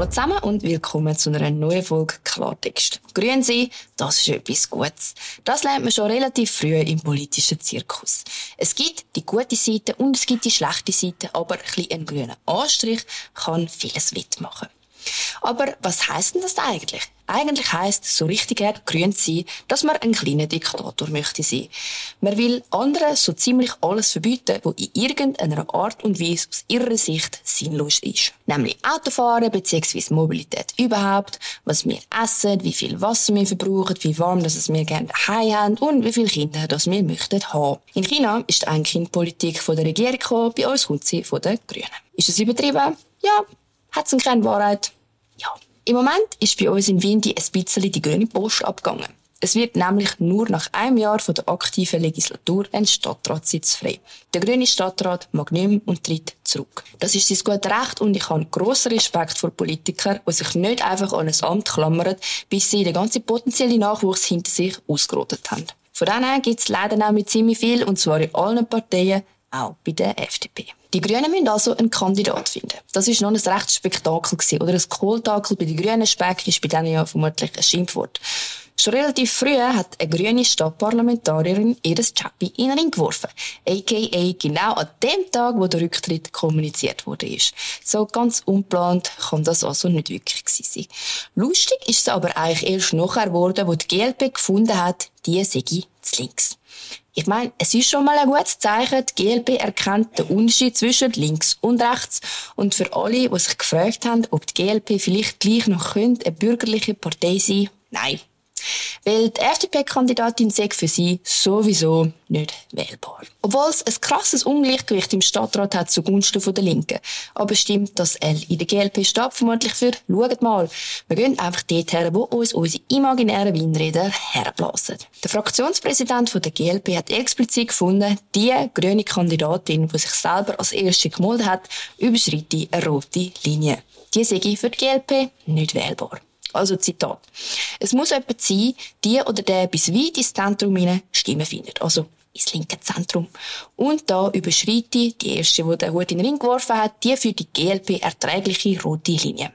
Hallo zusammen und willkommen zu einer neuen Folge Klartext. Grün sein, das ist etwas Gutes. Das lernt man schon relativ früh im politischen Zirkus. Es gibt die gute Seite und es gibt die schlechte Seite, aber ein, bisschen grüner Anstrich kann vieles wettmachen. Aber was heißt denn das eigentlich? Eigentlich heißt so richtig grün sein, dass man ein kleiner Diktator möchte sein. Man will anderen so ziemlich alles verbieten, was in irgendeiner Art und Weise aus ihrer Sicht sinnlos ist. Nämlich Autofahren bzw. Mobilität überhaupt, was wir essen, wie viel Wasser wir verbrauchen, wie warm das wir gerne daheim haben und wie viele Kinder das wir möchten haben. In China ist die Ein-Kind-Politik von der Regierung gekommen, bei uns kommt sie von den Grünen. Ist es übertrieben? Ja. Hat es eine Kernwahrheit? Ja. Im Moment ist bei uns in Wien die ein bisschen die grüne Post abgegangen. Es wird nämlich nur nach einem Jahr von der aktiven Legislatur ein Stadtratssitz frei. Der grüne Stadtrat mag nicht mehr und tritt zurück. Das ist sein gutes Recht und ich habe grossen Respekt vor Politikern, die sich nicht einfach an ein Amt klammern, bis sie den ganzen potenziellen Nachwuchs hinter sich ausgerottet haben. Von denen gibt es leider mit ziemlich viel, und zwar in allen Parteien, auch bei der FDP. Die Grünen müssen also einen Kandidat finden. Das ist noch ein rechtes Spektakel gewesen. Oder ein Kohltakel bei den Grünen. Speck ist bei denen ja vermutlich ein Schimpfwort. Schon relativ früh hat eine grüne Stadtparlamentarierin ihr Chappi in den Ring geworfen. A.k.a. genau an dem Tag, wo der Rücktritt kommuniziert wurde. So ganz unplant kann das also nicht wirklich sein. Lustig ist es aber eigentlich erst nachher geworden, wo die GLP gefunden hat, die sei zu links. Ich meine, es ist schon mal ein gutes Zeichen. Die GLP erkennt den Unterschied zwischen links und rechts. Und für alle, die sich gefragt haben, ob die GLP vielleicht gleich noch eine bürgerliche Partei sein könnte, nein, weil die FDP-Kandidatin sei für sie sowieso nicht wählbar. Obwohl es ein krasses Ungleichgewicht im Stadtrat hat zugunsten der Linken. Aber stimmt das L in der GLP steht vermutlich für «Schaut mal, wir gehen einfach dort her, wo uns unsere imaginären Weinräder herblasen». Der Fraktionspräsident der GLP hat explizit gefunden, die grüne Kandidatin, die sich selber als erste gemolden hat, überschreite eine rote Linie. Die sei für die GLP nicht wählbar. Also Zitat. Es muss jemand sein, die oder der bis weit ins Zentrum hinein Stimmen findet. Also ins linke Zentrum. Und da überschreite die erste, die den Hut in den Ring geworfen hat, die für die GLP erträgliche rote Linie.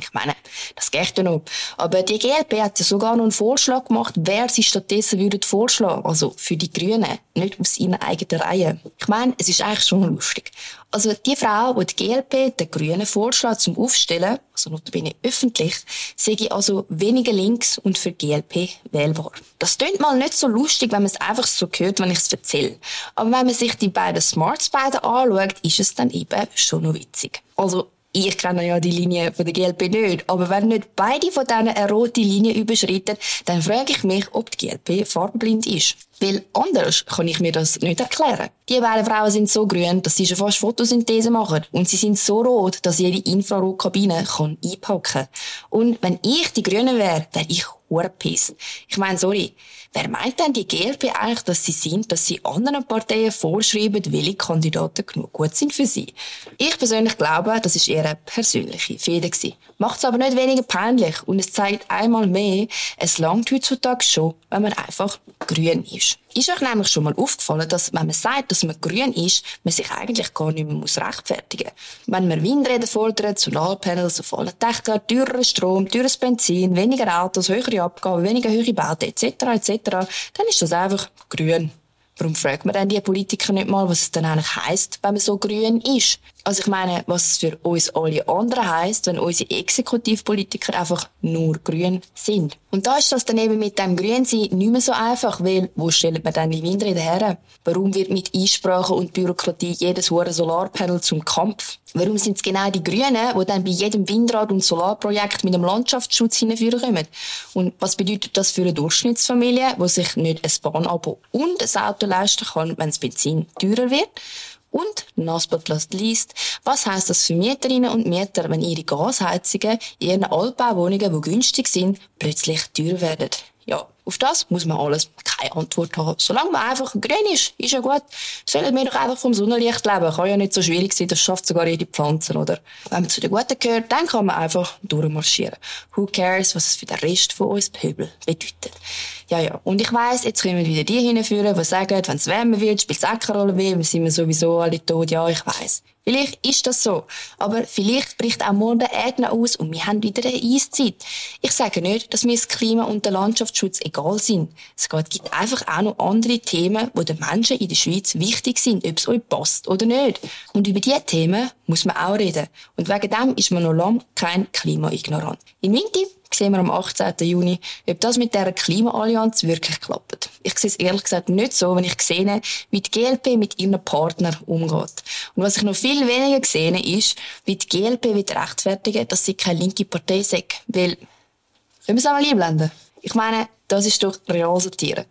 Ich meine, das geht ja noch. Aber die GLP hat ja sogar noch einen Vorschlag gemacht, wer sie stattdessen würde vorschlagen. Also für die Grünen, nicht aus ihrer eigenen Reihe. Ich meine, es ist eigentlich schon lustig. Also die Frau, die die GLP den Grünen vorschlägt zum Aufstellen, also notabene öffentlich, sehe ich also weniger links und für GLP wählbar. Das klingt mal nicht so lustig, wenn man es einfach so hört, wenn ich es erzähle. Aber wenn man sich die beiden Smarts beiden anschaut, ist es dann eben schon noch witzig. Also ich kenne ja die Linie von der GLP nicht, aber wenn nicht beide von denen eine rote Linie überschreiten, dann frage ich mich, ob die GLP farbenblind ist. Weil anders kann ich mir das nicht erklären. Die beiden Frauen sind so grün, dass sie schon fast Photosynthese machen. Und sie sind so rot, dass jede Infrarotkabine einpacken kann. Und wenn ich die Grüne wäre, wäre ich pisst. Ich meine, sorry. Wer meint denn die GLP eigentlich, dass sie sind, dass sie anderen Parteien vorschreiben, welche Kandidaten genug gut sind für sie? Ich persönlich glaube, das ist eine persönliche Fehde. Macht es aber nicht weniger peinlich und es zeigt einmal mehr, es langt heutzutage schon, wenn man einfach grün ist. Ist euch nämlich schon mal aufgefallen, dass wenn man sagt, dass man grün ist, man sich eigentlich gar nicht mehr muss rechtfertigen muss. Wenn man Windräder fordert, Solarpanels auf allen Dächern, teurer Strom, teures Benzin, weniger Autos, höhere Abgaben, weniger höhere Bauten etc. etc., dann ist das einfach grün. Warum fragt man dann die Politiker nicht mal, was es dann eigentlich heisst, wenn man so grün ist? Also ich meine, was es für uns alle anderen heisst, wenn unsere Exekutivpolitiker einfach nur grün sind. Und da ist das dann eben mit dem Grünsein nicht mehr so einfach, weil wo stellt man dann die Windräder her? Warum wird mit Einsprachen und Bürokratie jedes hohe Solarpanel zum Kampf? Warum sind es genau die Grünen, die dann bei jedem Windrad- und Solarprojekt mit dem Landschaftsschutz hinführen kommen? Und was bedeutet das für eine Durchschnittsfamilie, die sich nicht ein Bahnabo und ein Auto leisten kann, wenn das Benzin teurer wird? Und, last but not least, was heisst das für Mieterinnen und Mieter, wenn ihre Gasheizungen in ihren Altbauwohnungen, die günstig sind, plötzlich teuer werden? Ja, auf das muss man alles keine Antwort haben. Solange man einfach grün ist, ist ja gut. Sollen wir doch einfach vom Sonnenlicht leben. Kann ja nicht so schwierig sein, das schafft sogar jede Pflanze, oder? Wenn man zu den Guten gehört, dann kann man einfach durchmarschieren. Who cares, was es für den Rest von uns Pöbel bedeutet. Ja, ja. Und ich weiss, jetzt kommen wieder die hinführen, die sagen, wenn es wärmer wird, spielt es auch keine Rolle mehr, wir sind sowieso alle tot. Ja, ich weiss. Vielleicht ist das so, aber vielleicht bricht auch morgen der Erdner aus und wir haben wieder eine Eiszeit. Ich sage nicht, dass mir das Klima und der Landschaftsschutz egal sind. Es einfach auch noch andere Themen, die den Menschen in der Schweiz wichtig sind, ob es euch passt oder nicht. Und über diese Themen muss man auch reden. Und wegen dem ist man noch lange kein Klimaignorant. In Winti sehen wir am 18. Juni, ob das mit dieser Klimaallianz wirklich klappt. Ich sehe es ehrlich gesagt nicht so, wenn ich sehe, wie die GLP mit ihren Partnern umgeht. Und was ich noch viel weniger sehe, ist, wie die GLP wird rechtfertigen, dass sie keine linke Partei sagt. Weil, können wir es einmal einblenden? Ich meine, das ist doch Realsatire.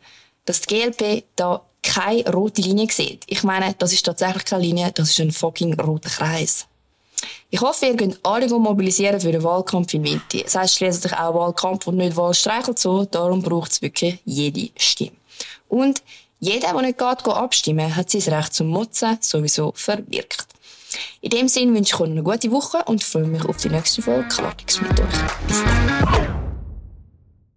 Dass die GLP da keine rote Linie sieht. Ich meine, das ist tatsächlich keine Linie, das ist ein fucking roter Kreis. Ich hoffe, ihr könnt alle mobilisieren für den Wahlkampf in Winter. Es heisst schließlich auch Wahlkampf und nicht Wahlstreich und so. Darum braucht es wirklich jede Stimme. Und jeder, der nicht geht, geht abstimmen, hat sein Recht zum Motzen sowieso verwirkt. In dem Sinne wünsche ich euch eine gute Woche und freue mich auf die nächste Folge Klartext mit euch. Bis dann.